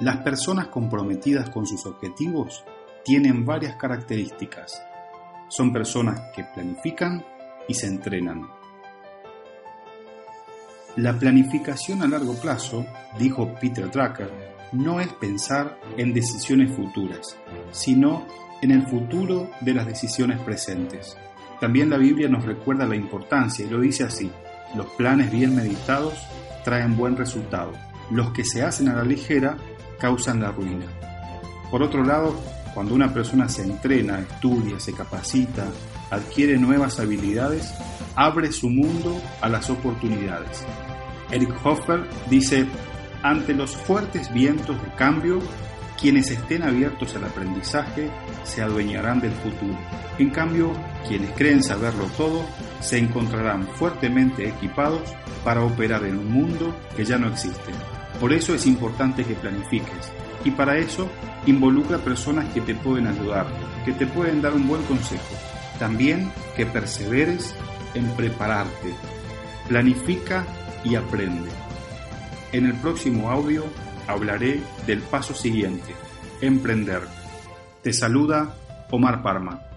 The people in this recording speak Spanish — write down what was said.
Las personas comprometidas con sus objetivos tienen varias características. Son personas que planifican y se entrenan. La planificación a largo plazo, dijo Peter Drucker, no es pensar en decisiones futuras, sino en el futuro de las decisiones presentes. También la Biblia nos recuerda la importancia y lo dice así, los planes bien meditados traen buen resultado, los que se hacen a la ligera causan la ruina. Por otro lado, cuando una persona se entrena, estudia, se capacita, adquiere nuevas habilidades, abre su mundo a las oportunidades. Eric Hoffer dice, ante los fuertes vientos de cambio, quienes estén abiertos al aprendizaje se adueñarán del futuro. En cambio, quienes creen saberlo todo se encontrarán fuertemente equipados para operar en un mundo que ya no existe. Por eso es importante que planifiques y para eso involucra personas que te pueden ayudar, que te pueden dar un buen consejo. También que perseveres en prepararte. Planifica y aprende. En el próximo audio hablaré del paso siguiente, emprender. Te saluda Omar Parma.